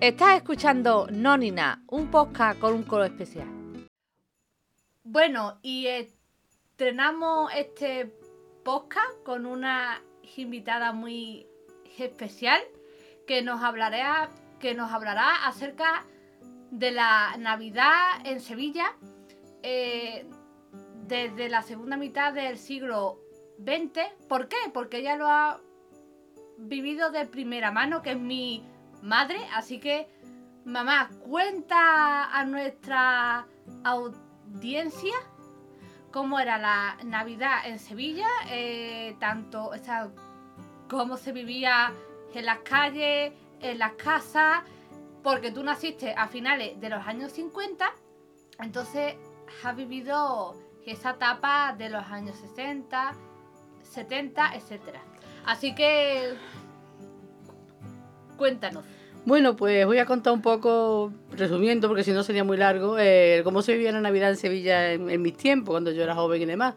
Estás escuchando Nonina, un podcast con un color especial. Bueno, y estrenamos este podcast con una invitada muy especial que nos hablará, que nos hablará acerca de la Navidad en Sevilla eh, desde la segunda mitad del siglo XX. ¿Por qué? Porque ella lo ha vivido de primera mano, que es mi madre. Así que, mamá, cuenta a nuestra audiencia cómo era la Navidad en Sevilla, eh, tanto cómo se vivía en las calles, en las casas, porque tú naciste a finales de los años 50, entonces has vivido esa etapa de los años 60, 70, etc. Así que cuéntanos. Bueno, pues voy a contar un poco, resumiendo, porque si no sería muy largo, eh, cómo se vivía la Navidad en Sevilla en, mis tiempos, cuando yo era joven y demás.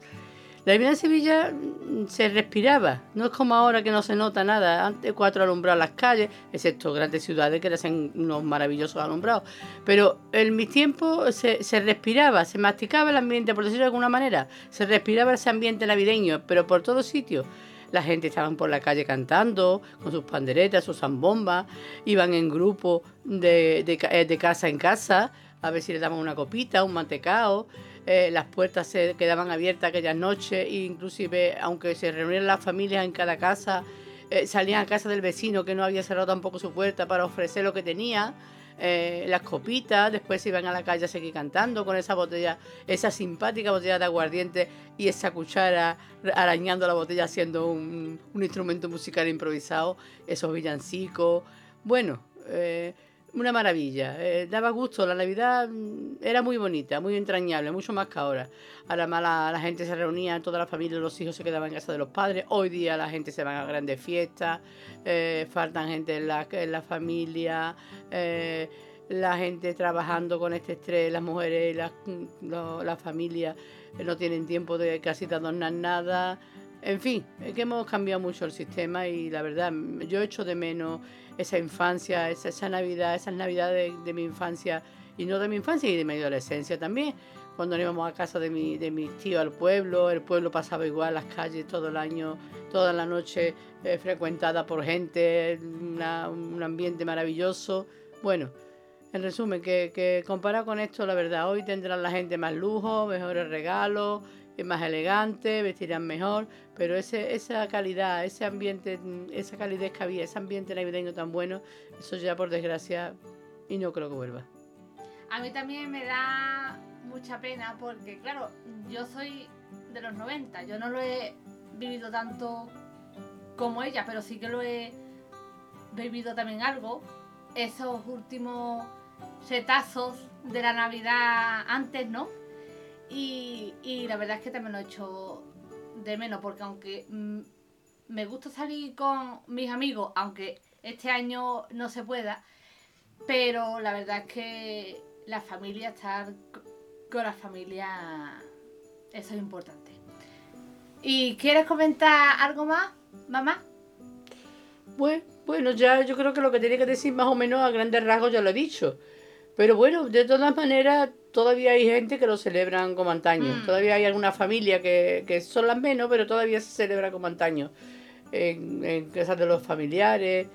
La Navidad en Sevilla mm, se respiraba, no es como ahora que no se nota nada. Antes cuatro alumbrados las calles, excepto grandes ciudades que eran unos maravillosos alumbrados. Pero en mis tiempos se, se, respiraba, se masticaba el ambiente, por decirlo de alguna manera. Se respiraba ese ambiente navideño, pero por todos sitios. La gente estaba por la calle cantando, con sus panderetas, sus zambombas, iban en grupo de, eh, de, casa en casa a ver si le daban una copita, un mantecao. Eh, las puertas se quedaban abiertas aquellas noches, e inclusive aunque se reunieran las familias en cada casa, eh, salían a casa del vecino que no había cerrado tampoco su puerta para ofrecer lo que tenía. Eh, las copitas, después se iban a la calle a seguir cantando con esa botella, esa simpática botella de aguardiente y esa cuchara arañando la botella haciendo un, instrumento musical improvisado, esos villancicos. Bueno, eh, una maravilla, eh, daba gusto, la Navidad mm, era muy bonita, muy entrañable, mucho más que ahora. Ahora más la, gente se reunía, toda la familia, los hijos se quedaban en casa de los padres, hoy día la gente se va a grandes fiestas, eh, faltan gente en la, en la familia, eh, la gente trabajando con este estrés, las mujeres, las, la familia no tienen tiempo de casi de adornar nada. En fin, es que hemos cambiado mucho el sistema y la verdad, yo echo de menos esa infancia, esa, esa Navidad, esas Navidades de, mi infancia, y no de mi infancia y de mi adolescencia también. Cuando íbamos a casa de, mi, de mis tíos al pueblo, el pueblo pasaba igual, las calles todo el año, toda la noche eh, frecuentada por gente, un ambiente maravilloso. Bueno, en resumen, que, que comparado con esto, la verdad, hoy tendrán la gente más lujo, mejores regalos, más elegante, vestirán mejor, pero ese, esa calidad, ese ambiente, esa calidez que había, ese ambiente navideño tan bueno, eso ya por desgracia y no creo que vuelva. A mí también me da mucha pena porque, claro, yo soy de los 90, yo no lo he vivido tanto como ella, pero sí que lo he vivido también algo. Esos últimos setazos de la Navidad antes, ¿no? Y, la verdad es que también lo he hecho de menos, porque aunque mm, me gusta salir con mis amigos, aunque este año no se pueda, pero la verdad es que la familia, estar con la familia, eso es importante. ¿Y quieres comentar algo más, mamá? Pues, bueno, ya yo creo que lo que tenía que decir más o menos a grandes rasgos ya lo he dicho. Pero bueno, de todas maneras, todavía hay gente que lo celebran como antaño. Mm. Todavía hay alguna familia que, que, son las menos, pero todavía se celebra como antaño. En, en casas de los familiares.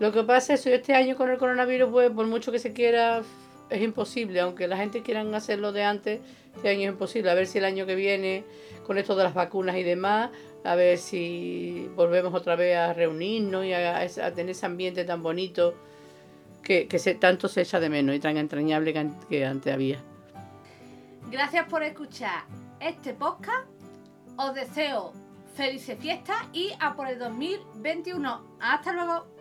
Lo que pasa es que este año con el coronavirus, pues por mucho que se quiera, es imposible. Aunque la gente quiera hacerlo de antes, este año es imposible. A ver si el año que viene, con esto de las vacunas y demás, a ver si volvemos otra vez a reunirnos y a, a tener ese ambiente tan bonito que, se, tanto se echa de menos y tan entrañable que, antes había. Gracias por escuchar este podcast. Os deseo felices fiestas y a por el 2021. Hasta luego.